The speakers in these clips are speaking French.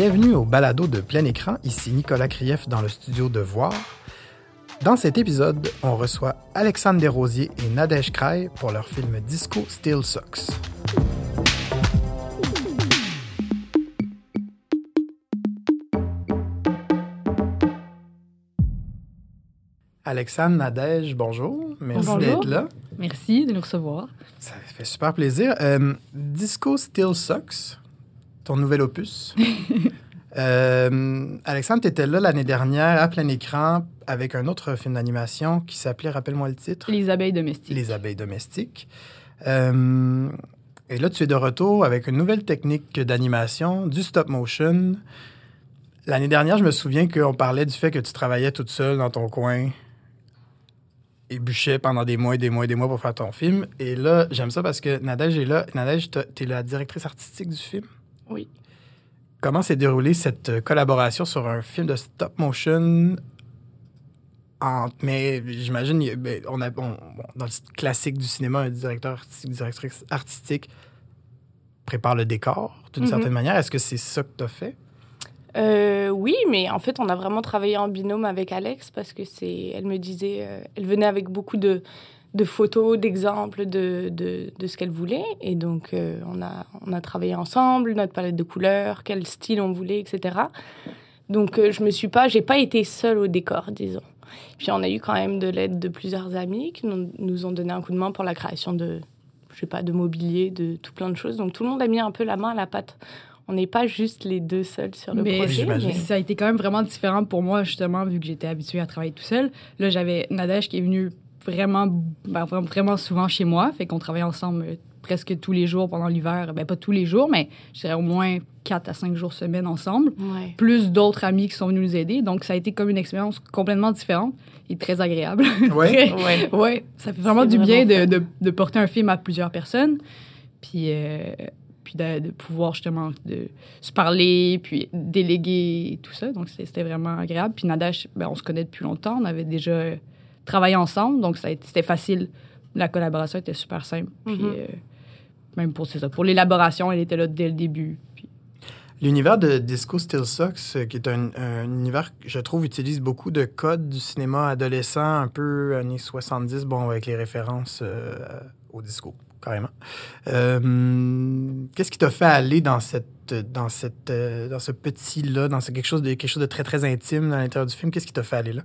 Bienvenue au balado de plein écran, ici Nicolas Krief dans le studio de Voir. Dans cet épisode, on reçoit Alexandre Desrosiers et Nadège Kraï pour leur film Disco Still Sucks. Alexandre, Nadège, bonjour. Merci d'être là. Merci de nous recevoir. Ça fait super plaisir. Euh, Disco Still Sucks, ton nouvel opus. Euh, Alexandre, tu étais là l'année dernière à plein écran avec un autre film d'animation qui s'appelait, rappelle-moi le titre, Les abeilles domestiques. Les abeilles domestiques. Euh, et là, tu es de retour avec une nouvelle technique d'animation, du stop motion. L'année dernière, je me souviens qu'on parlait du fait que tu travaillais toute seule dans ton coin et bûchais pendant des mois et des mois et des mois pour faire ton film. Et là, j'aime ça parce que Nadège est là. Nadège, tu es la directrice artistique du film. Oui. Comment s'est déroulée cette collaboration sur un film de stop motion en- mais j'imagine, ben, on a, on- bon, dans le classique du cinéma, un directeur artistique, directrice artistique prépare le décor d'une Mhm. certaine manière. Est-ce que c'est ça que tu as fait? Euh, oui, mais en fait, on a vraiment travaillé en binôme avec Alex parce que c'est, elle me disait, euh, elle venait avec beaucoup de, de photos, d'exemples de, de, de ce qu'elle voulait. Et donc, euh, on, a, on a travaillé ensemble, notre palette de couleurs, quel style on voulait, etc. Donc, euh, je me suis pas, j'ai pas été seule au décor, disons. Puis, on a eu quand même de l'aide de plusieurs amis qui nous, nous ont donné un coup de main pour la création de, je sais pas, de mobilier, de tout plein de choses. Donc, tout le monde a mis un peu la main à la pâte. On n'est pas juste les deux seuls sur le Mais projet. mais- Ça a été quand même vraiment différent pour moi, justement, vu que j'étais habituée à travailler tout seul. Là, j'avais Nadège qui est venue vraiment, ben, vraiment, souvent chez moi. Fait qu'on travaillait ensemble euh, presque tous les jours pendant l'hiver. Ben, pas tous les jours, mais je dirais au moins 4 à 5 jours semaine ensemble. Ouais. Plus d'autres amis qui sont venus nous aider. Donc, ça a été comme une expérience complètement différente et très agréable. Oui. Très- Ouais. Ouais, ça fait vraiment du bien de, de, de porter un film à plusieurs personnes, puis, euh, puis de, de pouvoir justement de se parler, puis déléguer et tout ça. Donc, c'était c'était vraiment agréable. Puis Nadash, ben, on se connaît depuis longtemps, on avait déjà travaillé ensemble, donc c'était facile. La collaboration était super simple. Puis, Mhm. euh, même pour, ça, pour l'élaboration, elle était là dès le début. Puis, L'univers de Disco Still Sucks, euh, qui est un, un univers que je trouve utilise beaucoup de codes du cinéma adolescent, un peu années 70, bon, avec les références euh, au disco, carrément. Euh, Qu'est-ce qui t'a fait aller dans cette dans cette euh, dans ce petit-là, dans ce, quelque chose de quelque chose de très très intime dans l'intérieur du film? Qu'est-ce qui t'a fait aller là?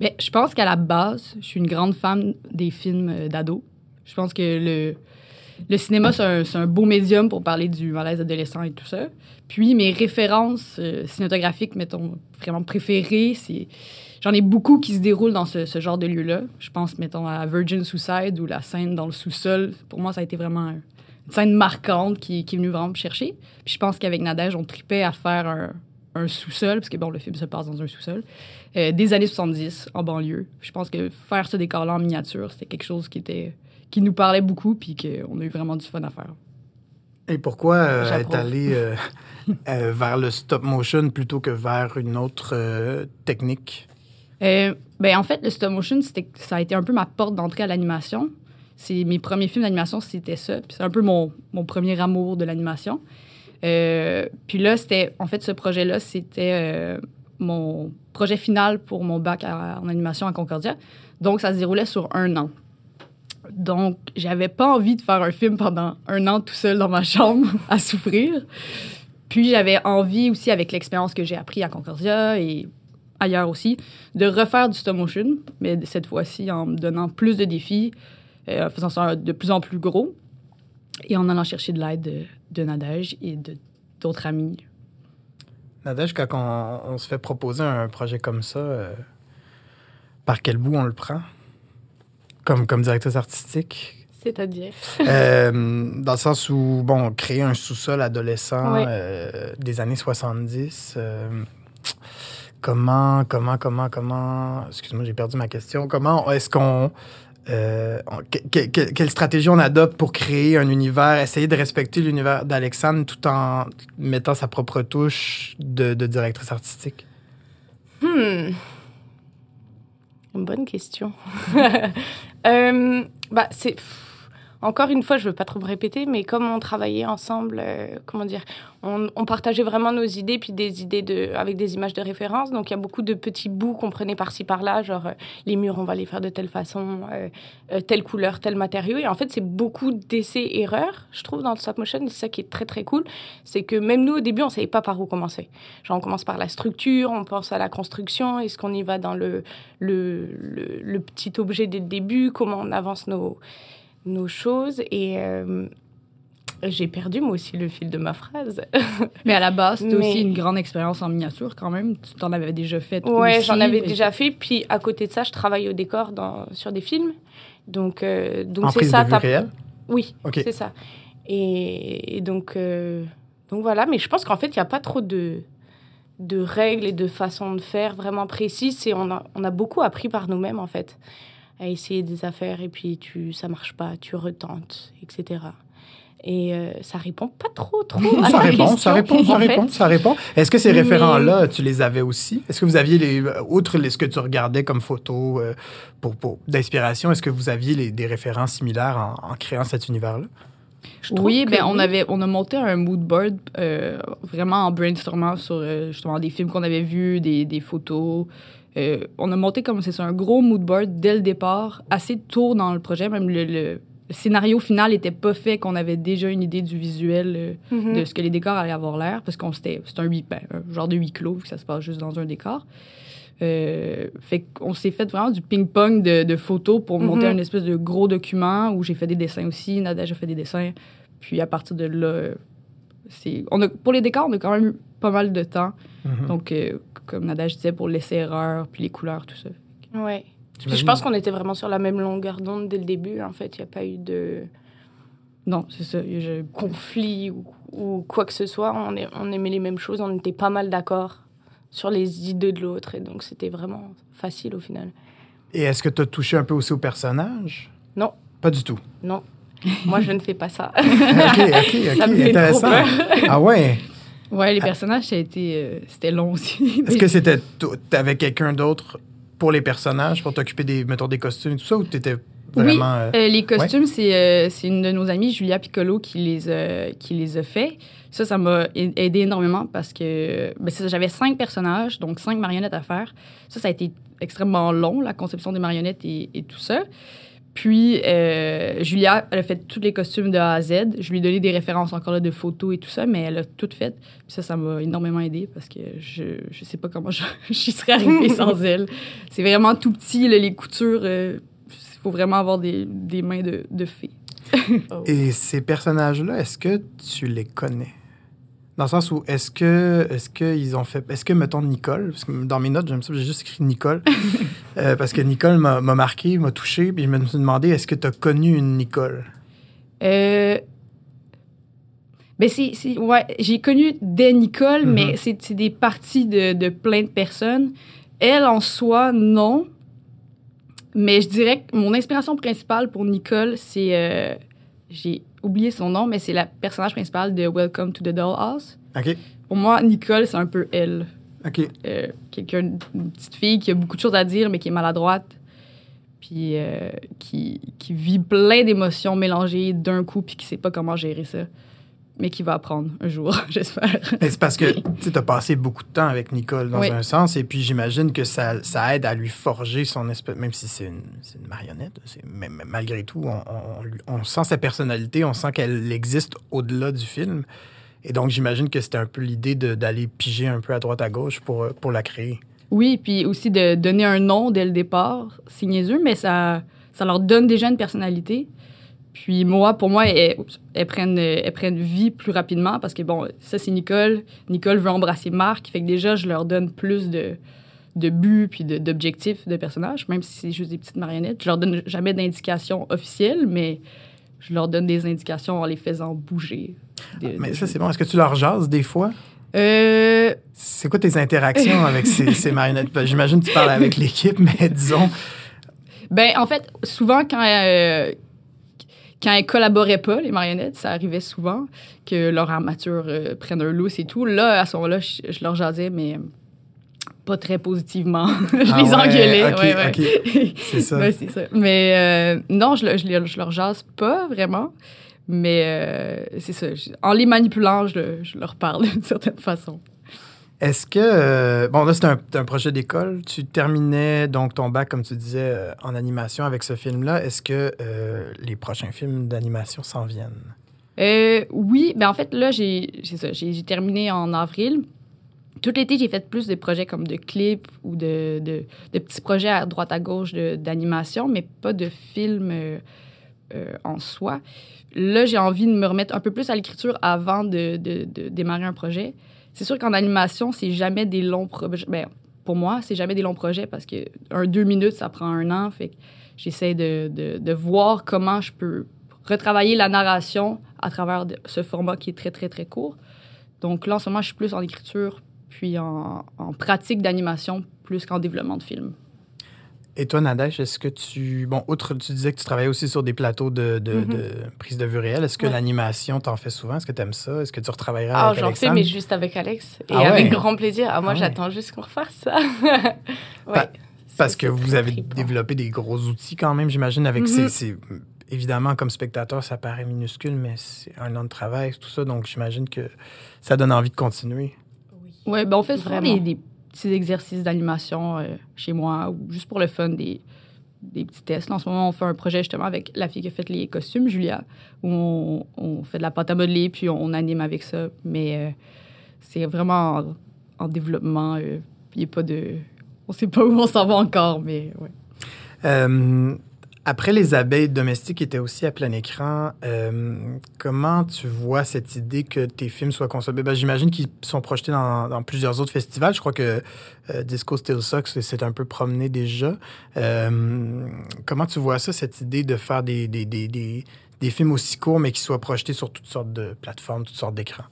Mais je pense qu'à la base, je suis une grande fan des films euh, d'ados. Je pense que le, le cinéma, c'est un, un beau médium pour parler du malaise adolescent et tout ça. Puis mes références euh, cinématographiques, mettons, vraiment préférées, c'est... J'en ai beaucoup qui se déroulent dans ce, ce genre de lieu-là. Je pense, mettons, à Virgin Suicide ou la scène dans le sous-sol. Pour moi, ça a été vraiment un- une scène marquante qui, qui est venue vraiment me chercher. Puis je pense qu'avec Nadège, on tripait à faire un, un sous-sol, parce que bon, le film se passe dans un sous-sol, euh, des années 70 en banlieue. Je pense que faire ce décor-là en miniature, c'était quelque chose qui était qui nous parlait beaucoup, puis qu'on a eu vraiment du fun à faire. Et pourquoi euh, être allé euh, euh, vers le stop motion plutôt que vers une autre technique? Ben, en fait, le stop motion, c'était, ça a été un peu ma porte d'entrée à l'animation. Mes premiers films d'animation, c'était ça. C'est un peu mon, mon premier amour de l'animation. Euh, puis là, c'était, en fait, ce projet-là, c'était euh, mon projet final pour mon bac en animation à Concordia. Donc, ça se déroulait sur un an. Donc, j'avais pas envie de faire un film pendant un an tout seul dans ma chambre à souffrir. Puis, j'avais envie aussi, avec l'expérience que j'ai appris à Concordia et ailleurs aussi, de refaire du stop motion, mais cette fois-ci en me donnant plus de défis, euh, en faisant ça de plus en plus gros et en allant chercher de l'aide de, Nadège et de- d'autres amis. Nadège, quand on, on se fait proposer un projet comme ça, euh, par quel bout on le prend? Comme, comme directrice artistique? C'est-à-dire? Euh, dans le sens où, bon, créer un sous-sol adolescent Oui. euh, des années 70, euh, comment, comment, comment, comment... Excuse-moi, j'ai perdu ma question. Comment est-ce qu'on... euh, quelle stratégie on adopte pour créer un univers, essayer de respecter l'univers d'Alexandre tout en mettant sa propre touche de, de directrice artistique? Hmm. Une bonne question. Euh, bah, c'est... encore une fois, je veux pas trop me répéter, mais comme on travaillait ensemble, euh, comment dire, on, partageait vraiment nos idées, puis des idées de, avec des images de référence. Donc, il y a beaucoup de petits bouts qu'on prenait par-ci par-là, genre euh, les murs, on va les faire de telle façon, euh, telle couleur, tel matériau. Et en fait, c'est beaucoup d'essais-erreurs, je trouve, dans le stop motion. C'est ça qui est très, très cool. C'est que même nous, au début, on savait pas par où commencer. Genre, on commence par la structure, on pense à la construction, est-ce qu'on y va dans le, le, le, le petit objet dès le début, comment on avance nos nos choses et euh, j'ai perdu moi aussi le fil de ma phrase. Mais à la base, c'était Mais... aussi une grande expérience en miniature quand même. Tu t'en avais déjà fait. Ouais, j'en avais et... déjà fait. Puis à côté de ça, je travaille au décor dans, sur des films. Donc, euh, donc c'est ça. De vue réelle? Oui, okay. c'est ça. Et, et donc, euh, donc voilà. Mais je pense qu'en fait, il n'y a pas trop de de règles et de façons de faire vraiment précises. Et on a, on a beaucoup appris par nous-mêmes, en fait à essayer des affaires et puis tu ça marche pas, tu retentes, etc. Et euh, ça répond pas trop, trop à ça, ta répond, question, ça répond, ça répond, ça répond. Est-ce que ces Mais- référents-là, tu les avais aussi? Est-ce que vous aviez, les, outre les- ce que tu regardais comme photos euh, pour, pour, d'inspiration, est-ce que vous aviez les- des références similaires en, en créant cet univers-là? Je Oui, ben, on, avait, on a monté un mood board euh, vraiment en brainstormant sur euh, justement des films qu'on avait vus, des, des photos. Euh, on a monté comme c'est un gros mood board dès le départ, assez tôt dans le projet. Même le, le- scénario final n'était pas fait, qu'on avait déjà une idée du visuel, Mhm. de ce que les décors allaient avoir l'air, parce qu'on c'était c'est un, huis- ben, un genre de huis clos, vu que ça se passe juste dans un décor. Euh, fait qu'on s'est fait vraiment du ping-pong de, de photos pour Mhm. monter un espèce de gros document où j'ai fait des dessins aussi. Nadège a fait des dessins. Puis à partir de là, c'est, on a, pour les décors, on a quand même eu pas mal de temps. Mhm. Donc, euh, comme Nadège disait, pour laisser erreur, puis les couleurs, tout ça. Ouais. Puis je pense qu'on était vraiment sur la même longueur d'onde dès le début. En fait, il n'y a pas eu de Non, c'est ça. Je- conflit ou, ou quoi que ce soit. On, est- on aimait les mêmes choses. On était pas mal d'accord sur les idées de l'autre. Et donc, c'était vraiment facile au final. Et est-ce que tu as touché un peu aussi au personnage? Non. Pas du tout. Non. Moi, je ne fais pas ça. OK, OK, OK. Ça me fait trop intéressant. peur. ah ouais? Ouais, les personnages, ça a été, euh, c'était long aussi. Est-ce que c'était t'avais quelqu'un d'autre pour les personnages, pour t'occuper des, mettons, des costumes et tout ça, ou t'étais vraiment... euh, Euh, les costumes, c'est euh, c'est une de nos amies, Julia Piccolo, qui les, a, qui les a fait. Ça, ça m'a aidé énormément parce que ben, ça, j'avais cinq personnages, donc cinq marionnettes à faire. Ça, ça a été extrêmement long, la conception des marionnettes et, et tout ça. Puis, euh, Julia, elle a fait tous les costumes de A à Z. Je lui ai donné des références encore là, de photos et tout ça, mais elle a tout fait. Puis ça, ça m'a énormément aidé parce que je je sais pas comment j'y serais arrivée sans elle. C'est vraiment tout petit, là, les coutures. Faut vraiment avoir des, des mains de, de fée. Et ces personnages-là, est-ce que tu les connais? Dans le sens où, est-ce que, est-ce qu'ils ont fait, est-ce que, mettons, Nicole, parce que dans mes notes, j'aime ça, j'ai juste écrit Nicole, euh, parce que Nicole m'a m'a marqué, m'a touché, puis je me suis demandé, est-ce que tu as connu une Nicole? Euh, ben c'est, c'est- ouais, j'ai connu des Nicole, Mhm. mais c'est, c'est des parties de, de plein de personnes. Elle, en soi, non. Mais je dirais que mon inspiration principale pour Nicole, c'est... euh, j'ai oublié son nom, mais c'est la personnage principale de Welcome to the Dollhouse. OK, Pour moi, Nicole, c'est un peu elle. OK. Euh, quelqu'un, une petite fille qui a beaucoup de choses à dire, mais qui est maladroite, puis euh, qui, qui vit plein d'émotions mélangées d'un coup, puis qui sait pas comment gérer ça, mais qui va apprendre un jour, j'espère. Mais c'est parce que tu as passé beaucoup de temps avec Nicole dans Oui. un sens, et puis j'imagine que ça, ça aide à lui forger son espèce, même si c'est une, marionnette, mais, mais malgré tout, on, sent sa personnalité, on sent qu'elle existe au-delà du film. Et donc j'imagine que c'était un peu l'idée d'aller piger un peu à droite à gauche pour, pour la créer. Oui, puis aussi de donner un nom dès le départ, c'est niaiseux, mais ça, ça leur donne déjà une personnalité. Puis moi, pour moi, elles, prennent, elles prennent vie plus rapidement parce que, bon, ça, c'est Nicole. Nicole veut embrasser Marc. Fait que déjà, je leur donne plus de, de buts puis d'objectifs de personnages, même si c'est juste des petites marionnettes. Je leur donne jamais d'indications officielles, mais je leur donne des indications en les faisant bouger. De- Mais ça, c'est bon. Est-ce que tu leur jases des fois? Euh, C'est quoi tes interactions avec ces, ces marionnettes? Ben, J'imagine que tu parles avec l'équipe, mais disons... Ben, en fait, souvent, quand, euh, quand elles collaboraient pas, les marionnettes, ça arrivait souvent que leur armature euh, prenne un lousse et tout. Là, à ce moment-là, je, je leur jasais, mais pas très positivement. je ah les engueulais. Okay, ouais, ouais. C'est ça. ouais, ça. Mais euh, non, je, je, je, leur jase pas vraiment. Mais euh, c'est ça. En les manipulant, je, je leur parle d'une certaine façon. Est-ce que. Euh, bon, là, c'est un, projet d'école. Tu terminais donc ton bac, comme tu disais, euh, en animation avec ce film-là. Est-ce que euh, les prochains films d'animation s'en viennent? oui. Ben, en fait, là, j'ai terminé en avril. Tout l'été, j'ai fait plus de projets comme de clips ou de, petits projets à droite à gauche d'animation, mais pas de films en soi. Là, j'ai envie de me remettre un peu plus à l'écriture avant de démarrer un projet. C'est sûr qu'en animation, c'est jamais des longs projets. Ben, pour moi, c'est jamais des longs projets parce que un deux minutes, ça prend un an. Fait j'essaie de, de, de, voir comment je peux retravailler la narration à travers ce format qui est très, très, très court. Donc là, en ce moment, je suis plus en écriture puis en, en pratique d'animation plus qu'en développement de film. Et toi, Nadège, est-ce que tu. Bon, outre, tu disais que tu travaillais aussi sur des plateaux de, de, mm-hmm. de prise de vue réelle. Est-ce que l'animation, t'en fais souvent? Est-ce que tu aimes ça? Est-ce que tu retravaillerais ah, avec Alexandre? J'en fais, mais juste avec Alex. Et ah avec grand plaisir. Ah, moi, ah j'attends juste qu'on refasse ça. ouais. parce que vous avez développé des gros outils quand même, j'imagine, avec mm-hmm. ces, Évidemment, comme spectateur, ça paraît minuscule, mais c'est un an de travail, tout ça. Donc, j'imagine que ça donne envie de continuer. Oui, ouais, ben on fait vraiment des petits exercices d'animation euh, chez moi ou juste pour le fun, des, des petits tests. En ce moment, on fait un projet justement avec la fille qui a fait les costumes, Julia, où on, fait de la pâte à modeler puis on, anime avec ça. Mais euh, c'est vraiment en, développement. Euh, il a pas de. On sait pas où on s'en va encore, mais ouais. Après les abeilles domestiques étaient aussi à plein écran, euh, comment tu vois cette idée que tes films soient consommés? Ben, J'imagine qu'ils sont projetés dans, plusieurs autres festivals. Je crois que euh, Disco Still Sucks s'est un peu promené déjà. Euh, comment tu vois ça, cette idée de faire des, films aussi courts, mais qui soient projetés sur toutes sortes de plateformes, toutes sortes d'écrans?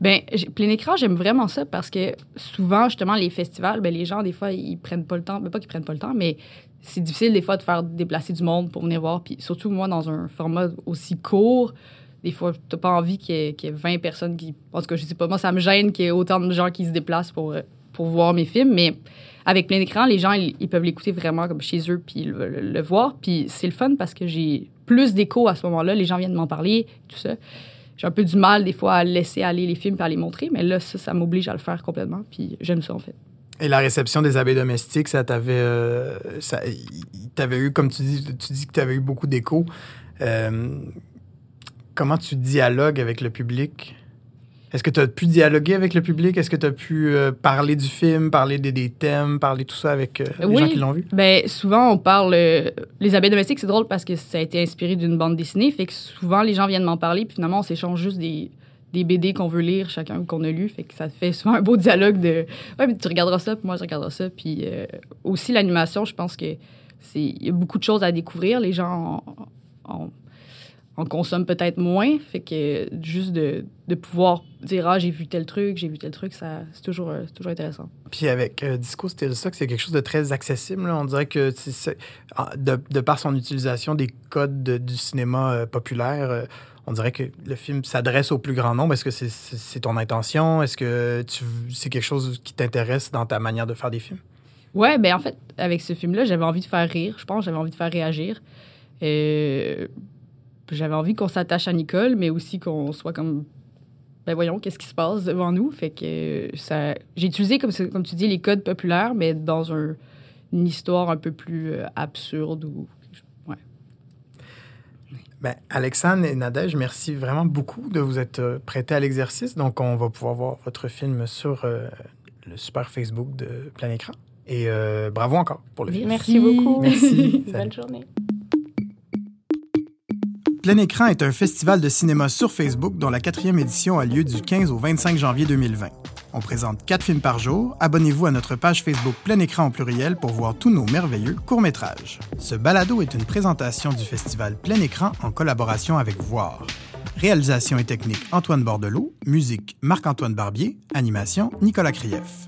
Ben, plein écran, j'aime vraiment ça parce que souvent, justement, les festivals, ben, les gens, des fois, ils prennent pas le temps. Ben, prennent pas le temps, mais c'est difficile des fois de faire déplacer du monde pour venir voir. Puis surtout, moi, dans un format aussi court, des fois, t'as pas envie qu'il y, ait 20 personnes qui. En tout cas, je sais pas, moi, ça me gêne qu'il y ait autant de gens qui se déplacent pour, pour voir mes films. Mais avec plein écran, les gens, ils, peuvent l'écouter vraiment comme chez eux puis le, voir. Puis c'est le fun parce que j'ai plus d'écho à ce moment-là. Les gens viennent m'en parler, tout ça j'ai un peu du mal des fois à laisser aller les films et à les montrer, mais là, ça, ça m'oblige à le faire complètement, puis j'aime ça en fait. Et la réception des abeilles domestiques, ça t'avait. Euh, t'avais eu, comme tu dis, tu dis que tu avais eu beaucoup d'écho. Euh, comment tu dialogues avec le public? Est-ce que tu as pu dialoguer avec le public? Est-ce que tu as pu euh, parler du film, parler des, des, thèmes, parler tout ça avec euh, les gens qui l'ont vu? Bien, souvent, on parle. Euh, les abeilles domestiques, c'est drôle parce que ça a été inspiré d'une bande dessinée. Fait que souvent, les gens viennent m'en parler, puis finalement, on s'échange juste des, des BD qu'on veut lire, chacun qu'on a lu. Fait que ça fait souvent un beau dialogue de Ouais, mais tu regarderas ça, puis moi, je regarderai ça. Puis aussi, l'animation, je pense que c'est il y a beaucoup de choses à découvrir. Les gens ont on consomme peut-être moins. Fait que juste de, de pouvoir dire Ah, j'ai vu tel truc, j'ai vu tel truc, ça, c'est toujours, euh, toujours intéressant. Puis avec euh, Disco ça, c'est quelque chose de très accessible. On dirait que de, de, par son utilisation des codes du cinéma euh, populaire, on dirait que le film s'adresse au plus grand nombre. Est-ce que c'est, ton intention? Est-ce que c'est quelque chose qui t'intéresse dans ta manière de faire des films? Ouais, ben en fait, avec ce film-là, j'avais envie de faire rire, je pense, j'avais envie de faire réagir. Euh, j'avais envie qu'on s'attache à Nicole, mais aussi qu'on soit comme ben voyons, qu'est-ce qui se passe devant nous? Fait que ça, j'ai utilisé, comme, tu dis, les codes populaires, mais dans un, une histoire un peu plus euh, absurde ou. Ben, Alexandre et Nadège, merci vraiment beaucoup de vous être euh, prêtés à l'exercice. Donc, on va pouvoir voir votre film sur euh, le super Facebook de Plein Écran. Et bravo encore pour le film. Merci beaucoup. Merci. Bonne journée. Plein Écran est un festival de cinéma sur Facebook dont la quatrième édition a lieu du 15 au 25 janvier 2020. On présente quatre films par jour. Abonnez-vous à notre page Facebook Plein Écran en pluriel pour voir tous nos merveilleux courts-métrages. Ce balado est une présentation du festival Plein Écran en collaboration avec Voir. Réalisation et technique Antoine Bordelot, musique Marc-Antoine Barbier, animation Nicolas Krief.